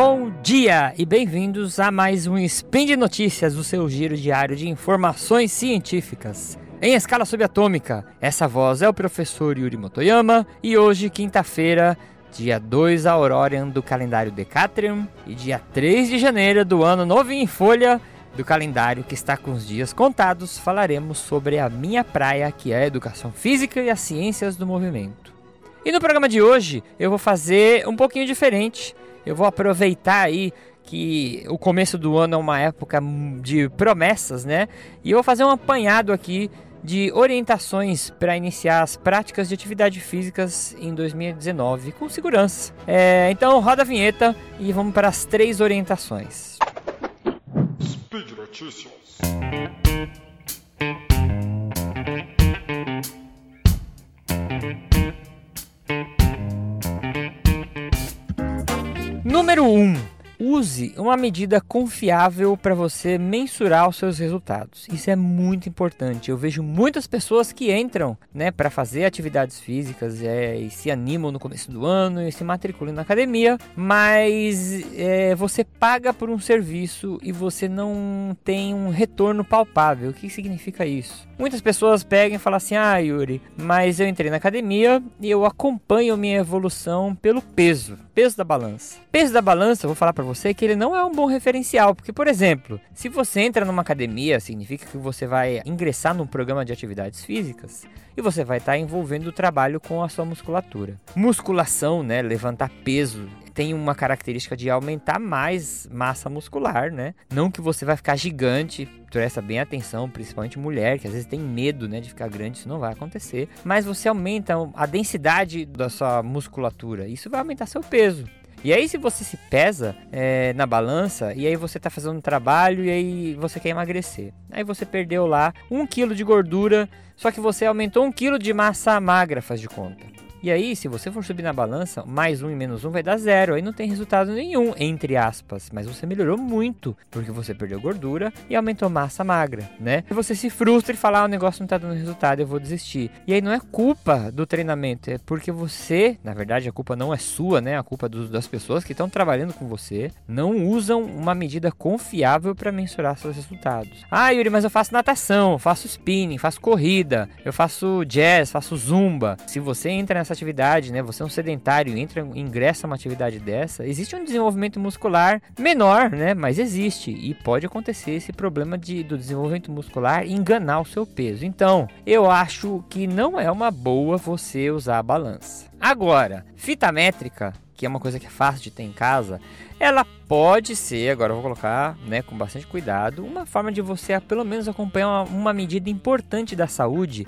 Bom dia e bem-vindos a mais um Spin de Notícias, o seu giro diário de informações científicas. Em escala subatômica, essa voz é o professor Yuri Motoyama e hoje, quinta-feira, dia 2 Aurorian do calendário Decatrium e dia 3 de janeiro do ano novo em folha do calendário que está com os dias contados, falaremos sobre a minha praia, que é a educação física e as ciências do movimento. E no programa de hoje eu vou fazer um pouquinho diferente eu vou aproveitar aí que o começo do ano é uma época de promessas, né? E eu vou fazer um apanhado aqui de orientações para iniciar as práticas de atividade físicas em 2019 com segurança. É, então roda a vinheta e vamos para as três orientações. Speed Notícias. Número 1. Um, use uma medida confiável para você mensurar os seus resultados. Isso é muito importante. Eu vejo muitas pessoas que entram né, para fazer atividades físicas é, e se animam no começo do ano e se matriculam na academia, mas é, você paga por um serviço e você não tem um retorno palpável. O que significa isso? Muitas pessoas pegam e falam assim: Ah, Yuri, mas eu entrei na academia e eu acompanho minha evolução pelo peso, peso da balança. Peso da balança, vou falar para você que ele não é um bom referencial, porque, por exemplo, se você entra numa academia, significa que você vai ingressar num programa de atividades físicas e você vai estar envolvendo o trabalho com a sua musculatura. Musculação, né, levantar peso, tem uma característica de aumentar mais massa muscular, né? Não que você vai ficar gigante, presta bem atenção, principalmente mulher, que às vezes tem medo, né, de ficar grande, isso não vai acontecer, mas você aumenta a densidade da sua musculatura, isso vai aumentar seu peso. E aí, se você se pesa é, na balança, e aí você tá fazendo um trabalho e aí você quer emagrecer. Aí você perdeu lá um quilo de gordura, só que você aumentou um quilo de massa magra, faz de conta. E aí, se você for subir na balança, mais um e menos um vai dar zero. Aí não tem resultado nenhum, entre aspas. Mas você melhorou muito, porque você perdeu gordura e aumentou massa magra, né? E você se frustra e fala, ah, o negócio não tá dando resultado, eu vou desistir. E aí não é culpa do treinamento, é porque você, na verdade, a culpa não é sua, né? A culpa é do, das pessoas que estão trabalhando com você, não usam uma medida confiável para mensurar seus resultados. Ah, Yuri, mas eu faço natação, faço spinning, faço corrida, eu faço jazz, faço zumba. Se você entra nessa essa atividade, né? Você é um sedentário, entra, ingressa uma atividade dessa, existe um desenvolvimento muscular menor, né? Mas existe e pode acontecer esse problema de, do desenvolvimento muscular enganar o seu peso. Então, eu acho que não é uma boa você usar a balança. Agora, fita métrica, que é uma coisa que é fácil de ter em casa, ela pode ser, agora eu vou colocar, né, com bastante cuidado, uma forma de você pelo menos acompanhar uma, uma medida importante da saúde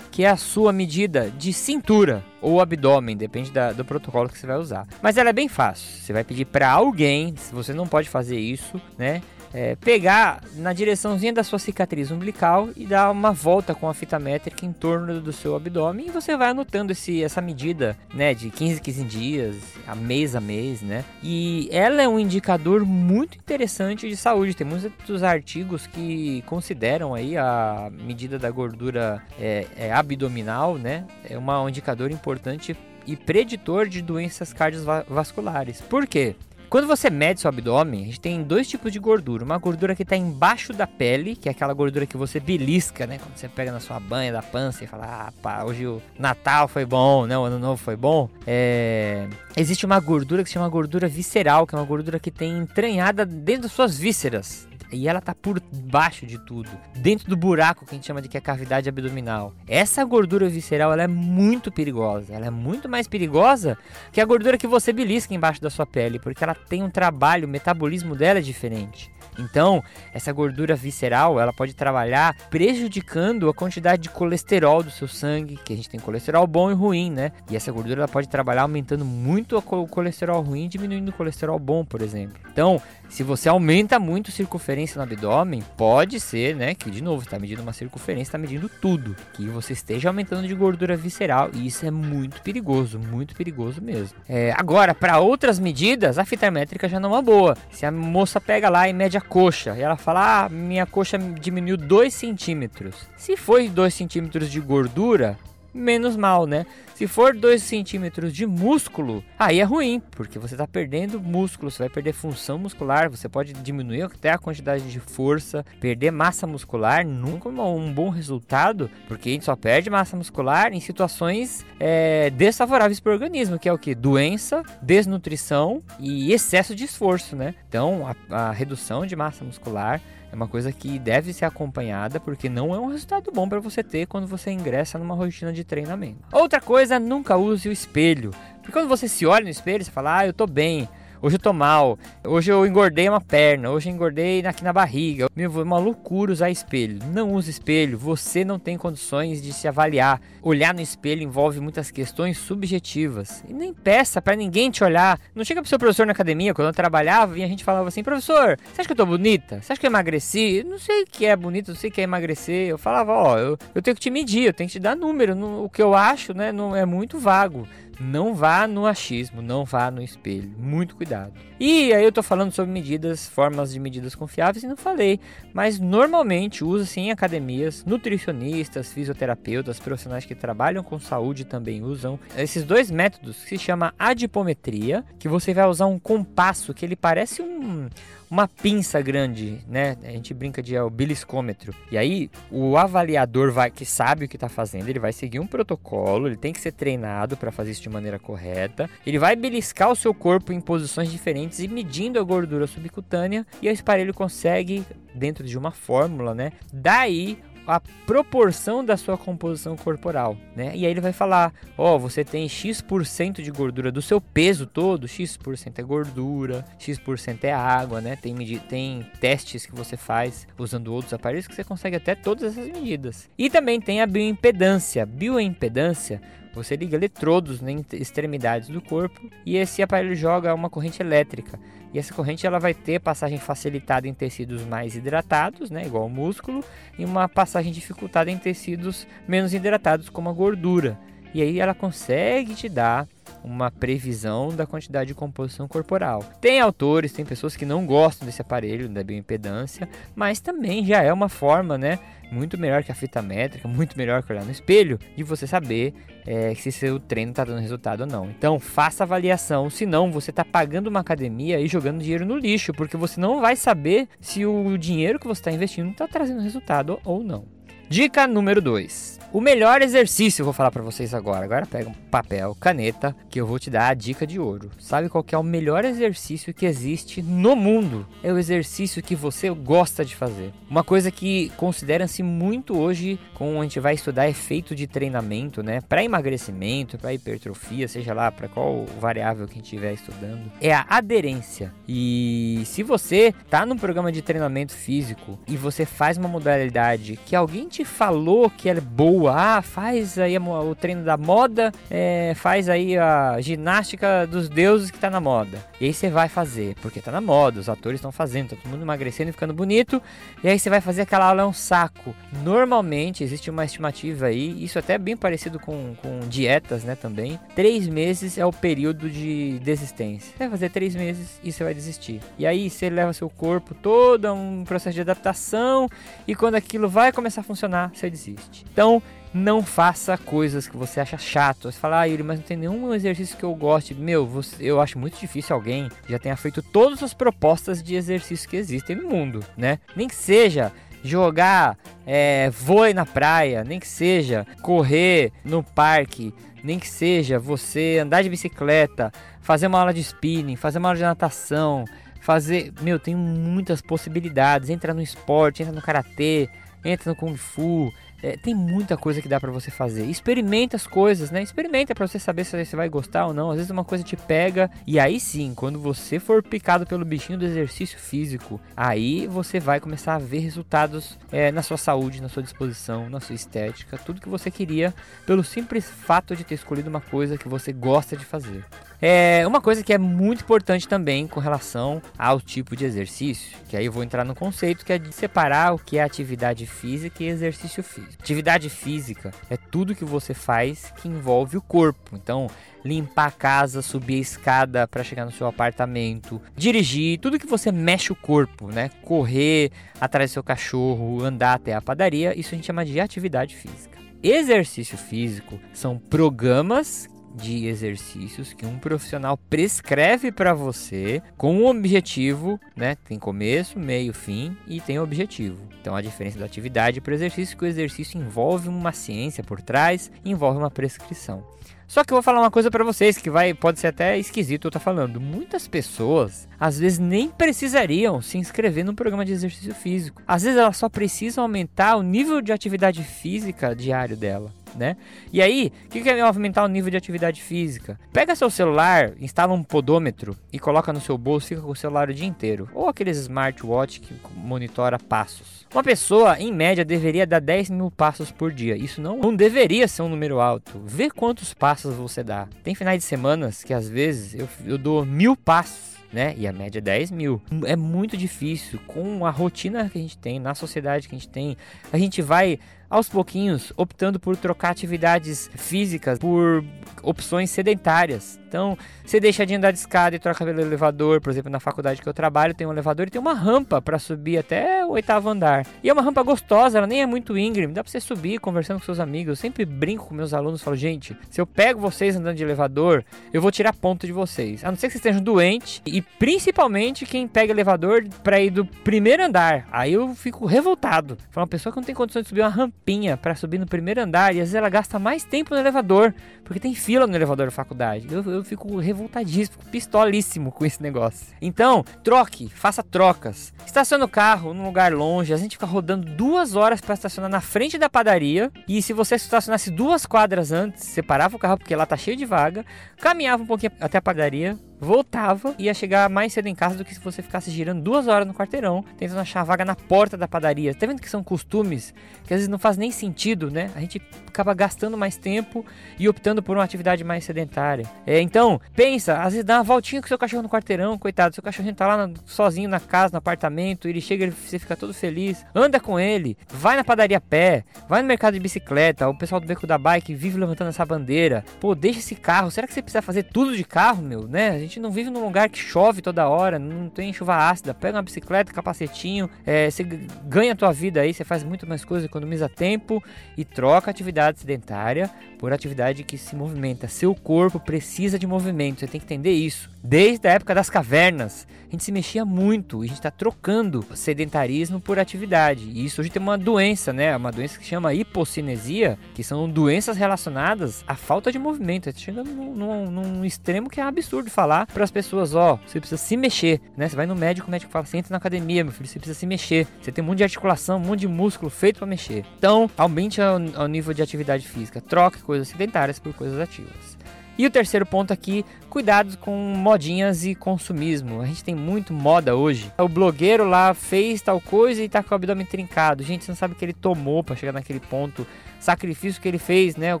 que é a sua medida de cintura ou abdômen, depende da, do protocolo que você vai usar. Mas ela é bem fácil. Você vai pedir para alguém, se você não pode fazer isso, né? É, pegar na direçãozinha da sua cicatriz umbilical e dar uma volta com a fita métrica em torno do seu abdômen e você vai anotando esse, essa medida, né, de 15 15 dias, a mês a mês, né? E ela é um indicador muito interessante de saúde. Tem muitos artigos que consideram aí a medida da gordura é, é abdominal, né? É uma, um indicador importante e preditor de doenças cardiovasculares. Por quê? Quando você mede seu abdômen, a gente tem dois tipos de gordura. Uma gordura que está embaixo da pele, que é aquela gordura que você belisca, né? Quando você pega na sua banha da pança e fala, ah, pá, hoje o Natal foi bom, né? O Ano Novo foi bom. É... Existe uma gordura que se chama gordura visceral, que é uma gordura que tem entranhada dentro das suas vísceras e ela tá por baixo de tudo, dentro do buraco que a gente chama de que é a cavidade abdominal. Essa gordura visceral ela é muito perigosa, ela é muito mais perigosa que a gordura que você belisca embaixo da sua pele, porque ela tem um trabalho, o metabolismo dela é diferente. Então, essa gordura visceral, ela pode trabalhar prejudicando a quantidade de colesterol do seu sangue, que a gente tem colesterol bom e ruim, né? E essa gordura ela pode trabalhar aumentando muito o colesterol ruim diminuindo o colesterol bom, por exemplo. Então, se você aumenta muito a circunferência no abdômen, pode ser, né, que de novo está medindo uma circunferência, está medindo tudo, que você esteja aumentando de gordura visceral e isso é muito perigoso, muito perigoso mesmo. É, agora, para outras medidas, a fita métrica já não é boa. Se a moça pega lá e mede a coxa e ela fala, ah, minha coxa diminuiu 2 centímetros. Se foi 2 centímetros de gordura, menos mal, né? Se for 2 centímetros de músculo, aí é ruim, porque você está perdendo músculo, você vai perder função muscular, você pode diminuir até a quantidade de força, perder massa muscular, nunca um bom resultado, porque a gente só perde massa muscular em situações é, desfavoráveis para o organismo, que é o que? Doença, desnutrição e excesso de esforço, né? Então, a, a redução de massa muscular é uma coisa que deve ser acompanhada porque não é um resultado bom para você ter quando você ingressa numa rotina de treinamento. Outra coisa, nunca use o espelho. Porque quando você se olha no espelho, você fala: "Ah, eu tô bem" hoje eu tô mal, hoje eu engordei uma perna, hoje eu engordei aqui na barriga. Meu, é uma loucura usar espelho. Não use espelho, você não tem condições de se avaliar. Olhar no espelho envolve muitas questões subjetivas. E nem peça para ninguém te olhar. Não chega pro seu professor na academia, quando eu trabalhava, e a gente falava assim: professor, você acha que eu tô bonita? Você acha que eu emagreci? Eu não sei o que é bonito, não sei o que é emagrecer. Eu falava: ó, eu, eu tenho que te medir, eu tenho que te dar número. O que eu acho, né, não é muito vago. Não vá no achismo, não vá no espelho. Muito cuidado. E aí eu tô falando sobre medidas, formas de medidas confiáveis e não falei, mas normalmente usa-se em academias, nutricionistas, fisioterapeutas, profissionais que trabalham com saúde também usam esses dois métodos que se chama adipometria, que você vai usar um compasso que ele parece um uma pinça grande, né? A gente brinca de é, o beliscômetro. E aí o avaliador vai que sabe o que está fazendo, ele vai seguir um protocolo, ele tem que ser treinado para fazer isso de maneira correta. Ele vai beliscar o seu corpo em posições diferentes e medindo a gordura subcutânea e esse aparelho consegue dentro de uma fórmula, né? Daí a proporção da sua composição corporal, né? E aí ele vai falar, ó, oh, você tem X% de gordura do seu peso todo, X% é gordura, X% é água, né? Tem, tem testes que você faz usando outros aparelhos que você consegue até todas essas medidas. E também tem a bioimpedância. Bioimpedância você liga eletrodos em extremidades do corpo e esse aparelho joga uma corrente elétrica. E essa corrente ela vai ter passagem facilitada em tecidos mais hidratados, né, igual o músculo, e uma passagem dificultada em tecidos menos hidratados, como a gordura. E aí ela consegue te dar uma previsão da quantidade de composição corporal. Tem autores, tem pessoas que não gostam desse aparelho da bioimpedância, mas também já é uma forma, né, muito melhor que a fita métrica, muito melhor que olhar no espelho, de você saber é, se seu treino está dando resultado ou não. Então faça avaliação, senão você está pagando uma academia e jogando dinheiro no lixo, porque você não vai saber se o dinheiro que você está investindo está trazendo resultado ou não. Dica número 2. O melhor exercício, eu vou falar para vocês agora. Agora pega um papel, caneta, que eu vou te dar a dica de ouro. Sabe qual é o melhor exercício que existe no mundo? É o exercício que você gosta de fazer. Uma coisa que considera-se muito hoje, quando a gente vai estudar efeito de treinamento, né? Para emagrecimento, para hipertrofia, seja lá para qual variável que a gente estiver estudando, é a aderência. E se você tá num programa de treinamento físico e você faz uma modalidade que alguém te falou que é boa ah, faz aí o treino da moda, é, faz aí a ginástica dos deuses que tá na moda. E aí você vai fazer, porque tá na moda, os atores estão fazendo, tá todo mundo emagrecendo e ficando bonito. E aí você vai fazer aquela aula é um saco. Normalmente existe uma estimativa aí, isso até é bem parecido com, com dietas, né, também. Três meses é o período de desistência. Você vai fazer três meses e você vai desistir. E aí você leva seu corpo todo a um processo de adaptação e quando aquilo vai começar a funcionar, você desiste. Então, não faça coisas que você acha chato. Você fala, ah, Yuri, mas não tem nenhum exercício que eu goste. Meu, você, eu acho muito difícil alguém já tenha feito todas as propostas de exercício que existem no mundo, né? Nem que seja jogar é, vôlei na praia, nem que seja correr no parque, nem que seja você andar de bicicleta, fazer uma aula de spinning, fazer uma aula de natação, fazer. Meu, tem muitas possibilidades. Entra no esporte, entra no karatê, entra no kung fu é, tem muita coisa que dá para você fazer. Experimenta as coisas, né? Experimenta para você saber se você vai gostar ou não. Às vezes uma coisa te pega e aí sim, quando você for picado pelo bichinho do exercício físico, aí você vai começar a ver resultados é, na sua saúde, na sua disposição, na sua estética, tudo que você queria pelo simples fato de ter escolhido uma coisa que você gosta de fazer. É uma coisa que é muito importante também com relação ao tipo de exercício, que aí eu vou entrar no conceito que é de separar o que é atividade física e exercício físico. Atividade física é tudo que você faz que envolve o corpo. Então, limpar a casa, subir a escada para chegar no seu apartamento, dirigir, tudo que você mexe o corpo, né? Correr atrás do seu cachorro, andar até a padaria, isso a gente chama de atividade física. exercício físico são programas de exercícios que um profissional prescreve para você com um objetivo, né? Tem começo, meio, fim e tem objetivo. Então a diferença da atividade para o exercício é que o exercício envolve uma ciência por trás, envolve uma prescrição. Só que eu vou falar uma coisa para vocês que vai pode ser até esquisito eu estar tá falando. Muitas pessoas às vezes nem precisariam se inscrever num programa de exercício físico. Às vezes elas só precisam aumentar o nível de atividade física diário dela né? E aí, o que, é aumentar o nível de atividade física? Pega seu celular, instala um podômetro e coloca no seu bolso, fica com o celular o dia inteiro. Ou aqueles smartwatch que monitora passos. Uma pessoa, em média, deveria dar 10 mil passos por dia. Isso não, não deveria ser um número alto. Vê quantos passos você dá. Tem finais de semanas que às vezes eu, eu dou mil passos né? E a média é 10 mil. É muito difícil. Com a rotina que a gente tem, na sociedade que a gente tem, a gente vai aos pouquinhos optando por trocar atividades físicas por opções sedentárias. Então, você deixa de andar de escada e troca pelo elevador, por exemplo, na faculdade que eu trabalho, tem um elevador e tem uma rampa para subir até o oitavo andar. E é uma rampa gostosa, ela nem é muito íngreme, dá para você subir conversando com seus amigos. Eu sempre brinco com meus alunos, falo, gente, se eu pego vocês andando de elevador, eu vou tirar ponto de vocês. A não ser que vocês estejam doentes e principalmente quem pega elevador para ir do primeiro andar. Aí eu fico revoltado. Fala uma pessoa que não tem condições de subir uma rampa rampinha para subir no primeiro andar e às vezes ela gasta mais tempo no elevador, porque tem fila no elevador da faculdade. Eu, eu fico revoltadíssimo, fico pistolíssimo com esse negócio. Então, troque, faça trocas. Estaciona o carro num lugar longe, a gente fica rodando duas horas para estacionar na frente da padaria. E se você estacionasse duas quadras antes, separava o carro porque lá tá cheio de vaga, caminhava um pouquinho até a padaria, voltava e ia chegar mais cedo em casa do que se você ficasse girando duas horas no quarteirão, tentando achar a vaga na porta da padaria. Tá vendo que são costumes que às vezes não faz nem sentido, né? A gente acaba gastando mais tempo e optando por uma atividade mais sedentária. É, então, pensa, às vezes dá uma voltinha com seu cachorro no quarteirão, coitado, seu cachorrinho tá lá no, sozinho na casa, no apartamento, ele chega, ele, você fica todo feliz. Anda com ele, vai na padaria a pé, vai no mercado de bicicleta, o pessoal do beco da bike vive levantando essa bandeira. Pô, deixa esse carro. Será que você precisa fazer tudo de carro, meu, né? Gente não vive num lugar que chove toda hora, não tem chuva ácida. Pega uma bicicleta, capacetinho, é, você ganha a tua vida aí, você faz muito mais coisas, economiza tempo e troca atividade sedentária por atividade que se movimenta. Seu corpo precisa de movimento, você tem que entender isso. Desde a época das cavernas, a gente se mexia muito, e a gente está trocando sedentarismo por atividade. E isso hoje tem uma doença, né? Uma doença que chama hipocinesia, que são doenças relacionadas à falta de movimento. Chega num, num, num extremo que é absurdo falar para as pessoas: ó, oh, você precisa se mexer, né? Você vai no médico, o médico fala: você entra na academia, meu filho, você precisa se mexer. Você tem um monte de articulação, um monte de músculo feito para mexer. Então, aumente o nível de atividade física, troque coisas sedentárias por coisas ativas. E o terceiro ponto aqui, cuidado com modinhas e consumismo. A gente tem muito moda hoje. O blogueiro lá fez tal coisa e tá com o abdômen trincado. Gente, você não sabe o que ele tomou para chegar naquele ponto. Sacrifício que ele fez, né? O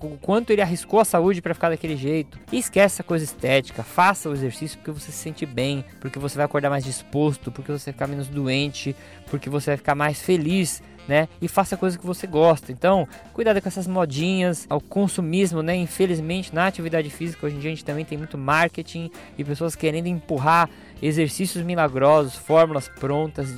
quanto ele arriscou a saúde para ficar daquele jeito. E esquece essa coisa estética. Faça o exercício porque você se sente bem, porque você vai acordar mais disposto, porque você vai ficar menos doente, porque você vai ficar mais feliz né? E faça coisa que você gosta. Então, cuidado com essas modinhas, ao consumismo, né? Infelizmente, na atividade física, hoje em dia a gente também tem muito marketing e pessoas querendo empurrar exercícios milagrosos, fórmulas prontas.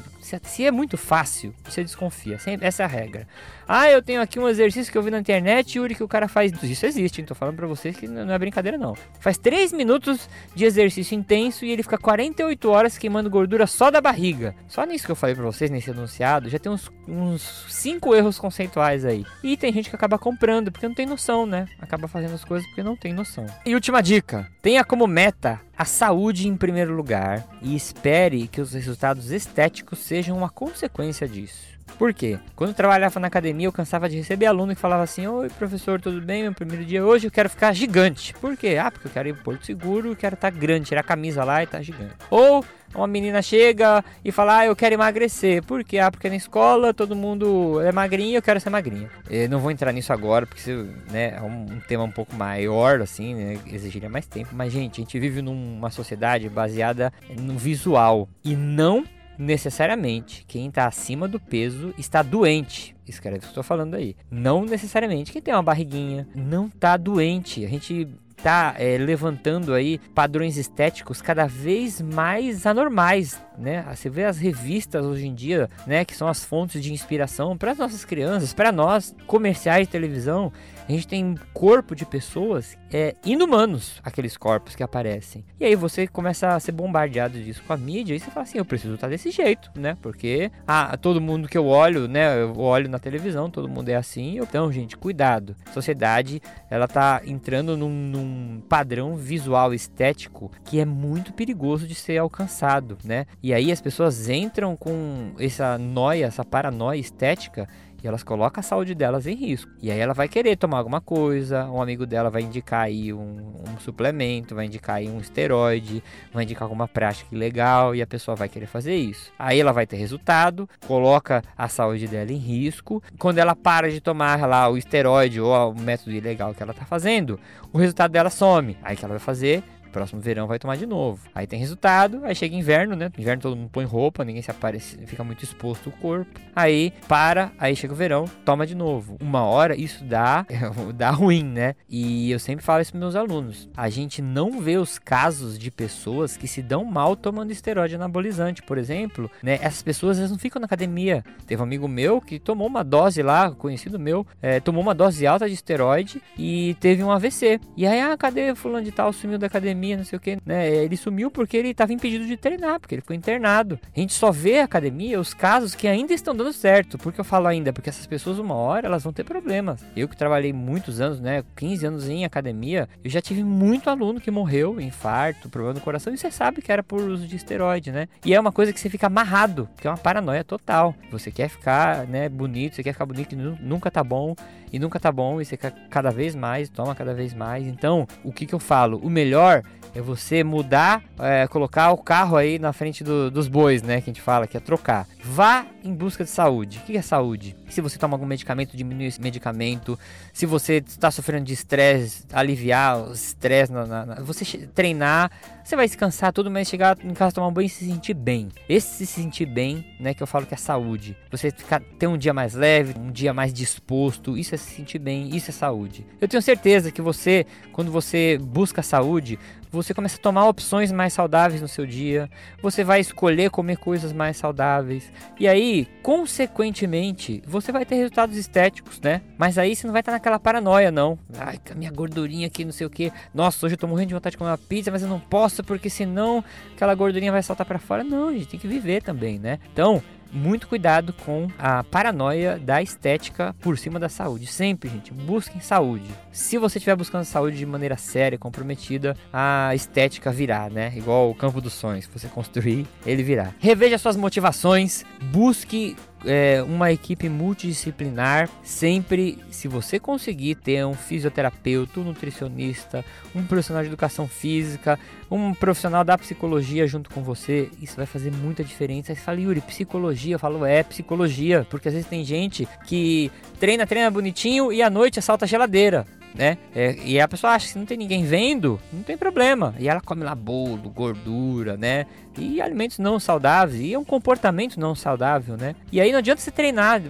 Se é muito fácil, você desconfia. Essa é a regra. Ah, eu tenho aqui um exercício que eu vi na internet, Yuri, que o cara faz. Isso existe, hein? Tô falando pra vocês que não é brincadeira, não. Faz 3 minutos de exercício intenso e ele fica 48 horas queimando gordura só da barriga. Só nisso que eu falei pra vocês, nesse anunciado, já tem uns, uns 5 erros conceituais aí. E tem gente que acaba comprando porque não tem noção, né? Acaba fazendo as coisas porque não tem noção. E última dica: tenha como meta a saúde em primeiro lugar e espere que os resultados estéticos sejam uma consequência disso. Por quê? Quando eu trabalhava na academia, eu cansava de receber aluno que falava assim: Oi, professor, tudo bem? Meu primeiro dia hoje eu quero ficar gigante. Por quê? Ah, porque eu quero ir pro Porto Seguro, quero estar tá grande, tirar a camisa lá e estar tá gigante. Ou uma menina chega e fala: Ah, eu quero emagrecer. Por quê? Ah, porque na escola todo mundo é magrinho eu quero ser magrinha. Eu não vou entrar nisso agora, porque né, é um tema um pouco maior, assim, né, exigiria mais tempo. Mas, gente, a gente vive numa sociedade baseada no visual e não necessariamente quem está acima do peso está doente. Escreve o que eu estou falando aí. Não necessariamente quem tem uma barriguinha não está doente. A gente está é, levantando aí padrões estéticos cada vez mais anormais né? Você vê as revistas hoje em dia, né, que são as fontes de inspiração para as nossas crianças, para nós, comerciais de televisão, a gente tem corpo de pessoas é, inumanos, aqueles corpos que aparecem. E aí você começa a ser bombardeado disso com a mídia e você fala assim, eu preciso estar desse jeito, né? Porque ah, todo mundo que eu olho, né? Eu olho na televisão, todo mundo é assim. Então, gente, cuidado. A sociedade, ela tá entrando num, num padrão visual estético que é muito perigoso de ser alcançado, né? E aí as pessoas entram com essa noia, essa paranoia estética e elas colocam a saúde delas em risco. E aí ela vai querer tomar alguma coisa, um amigo dela vai indicar aí um, um suplemento, vai indicar aí um esteroide, vai indicar alguma prática ilegal e a pessoa vai querer fazer isso. Aí ela vai ter resultado, coloca a saúde dela em risco. Quando ela para de tomar lá o esteroide ou o método ilegal que ela tá fazendo, o resultado dela some. Aí que ela vai fazer? Próximo verão vai tomar de novo. Aí tem resultado, aí chega inverno, né? Inverno todo mundo põe roupa, ninguém se aparece, fica muito exposto o corpo. Aí para, aí chega o verão, toma de novo. Uma hora isso dá, dá ruim, né? E eu sempre falo isso para meus alunos. A gente não vê os casos de pessoas que se dão mal tomando esteroide anabolizante, por exemplo, né? Essas pessoas elas não ficam na academia. Teve um amigo meu que tomou uma dose lá, conhecido meu, é, tomou uma dose alta de esteroide e teve um AVC. E aí, ah, cadê fulano de tal sumiu da academia? Academia, não sei o que, né? Ele sumiu porque ele estava impedido de treinar, porque ele ficou internado. A gente só vê a academia os casos que ainda estão dando certo. Por que eu falo ainda? Porque essas pessoas, uma hora, elas vão ter problemas. Eu que trabalhei muitos anos, né? 15 anos em academia, eu já tive muito aluno que morreu, infarto, problema do coração, e você sabe que era por uso de esteroide, né? E é uma coisa que você fica amarrado, que é uma paranoia total. Você quer ficar, né, bonito, você quer ficar bonito, nunca tá bom, e nunca tá bom, e você quer cada vez mais, toma cada vez mais. Então, o que que eu falo? O melhor é você mudar, é, colocar o carro aí na frente do, dos bois, né? Que a gente fala, que é trocar. Vá em busca de saúde. O que é saúde? Se você toma algum medicamento, diminui esse medicamento. Se você está sofrendo de estresse, aliviar o estresse. Na, na, na, você treinar, você vai descansar tudo, mas chegar em casa, tomar um banho e se sentir bem. Esse se sentir bem, né? Que eu falo que é saúde. Você ficar, ter um dia mais leve, um dia mais disposto. Isso é se sentir bem, isso é saúde. Eu tenho certeza que você, quando você busca saúde, você começa a tomar opções mais saudáveis no seu dia, você vai escolher comer coisas mais saudáveis, e aí, consequentemente, você vai ter resultados estéticos, né? Mas aí você não vai estar naquela paranoia, não. Ai, a minha gordurinha aqui, não sei o que. Nossa, hoje eu tô morrendo de vontade de comer uma pizza, mas eu não posso porque senão aquela gordurinha vai saltar para fora. Não, a gente tem que viver também, né? Então, muito cuidado com a paranoia da estética por cima da saúde. Sempre, gente, busquem saúde. Se você estiver buscando saúde de maneira séria, comprometida, a estética virá, né? Igual o campo dos sonhos. Se você construir, ele virá. Reveja suas motivações, busque é, uma equipe multidisciplinar. Sempre, se você conseguir ter um fisioterapeuta, um nutricionista, um profissional de educação física, um profissional da psicologia junto com você, isso vai fazer muita diferença. Aí você fala, Yuri, psicologia? Eu falo, é, psicologia. Porque às vezes tem gente que treina, treina bonitinho e à noite assalta a geladeira né? É, e a pessoa acha que não tem ninguém vendo, não tem problema. E ela come lá bolo, gordura, né? E alimentos não saudáveis. E é um comportamento não saudável, né? E aí não adianta você treinar.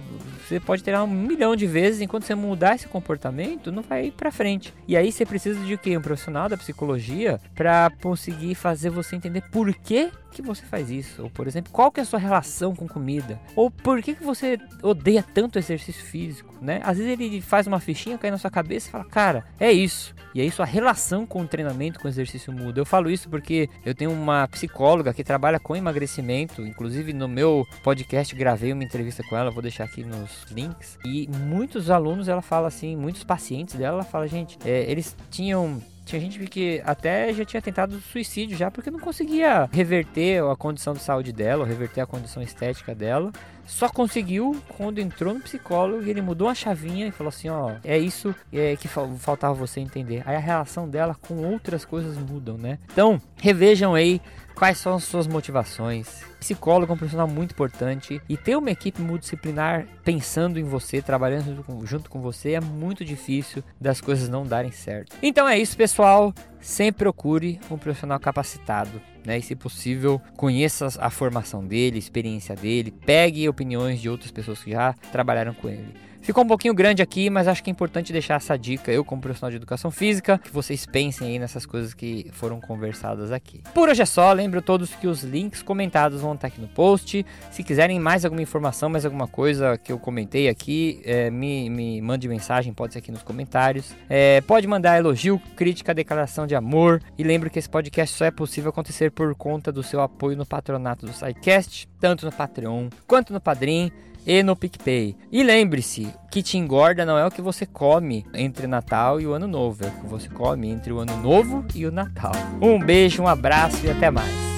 Você pode treinar um milhão de vezes, enquanto você mudar esse comportamento, não vai ir pra frente. E aí você precisa de quê? Um profissional da psicologia para conseguir fazer você entender por que que você faz isso? Ou, por exemplo, qual que é a sua relação com comida? Ou por que, que você odeia tanto exercício físico, né? Às vezes ele faz uma fichinha, cai na sua cabeça e fala, cara, é isso. E aí sua relação com o treinamento, com o exercício muda. Eu falo isso porque eu tenho uma psicóloga que trabalha com emagrecimento, inclusive no meu podcast gravei uma entrevista com ela, vou deixar aqui nos links. E muitos alunos, ela fala assim, muitos pacientes dela, ela fala, gente, é, eles tinham tinha gente que até já tinha tentado suicídio já porque não conseguia reverter a condição de saúde dela, ou reverter a condição estética dela. Só conseguiu quando entrou no psicólogo, ele mudou a chavinha e falou assim, ó, é isso é, que faltava você entender. Aí a relação dela com outras coisas mudam, né? Então, revejam aí quais são as suas motivações. Psicólogo é um profissional muito importante e ter uma equipe multidisciplinar pensando em você, trabalhando junto com você é muito difícil das coisas não darem certo. Então é isso, pessoal. Sempre procure um profissional capacitado. Né, e se possível, conheça a formação dele, a experiência dele, pegue opiniões de outras pessoas que já trabalharam com ele. Ficou um pouquinho grande aqui, mas acho que é importante deixar essa dica, eu como profissional de educação física, que vocês pensem aí nessas coisas que foram conversadas aqui. Por hoje é só, lembro todos que os links comentados vão estar aqui no post. Se quiserem mais alguma informação, mais alguma coisa que eu comentei aqui, é, me, me mande mensagem, pode ser aqui nos comentários. É, pode mandar elogio, crítica, declaração de amor. E lembre que esse podcast só é possível acontecer por conta do seu apoio no patronato do SciCast, tanto no Patreon quanto no Padrim e no PicPay. E lembre-se, que te engorda não é o que você come entre Natal e o Ano Novo, é o que você come entre o Ano Novo e o Natal. Um beijo, um abraço e até mais.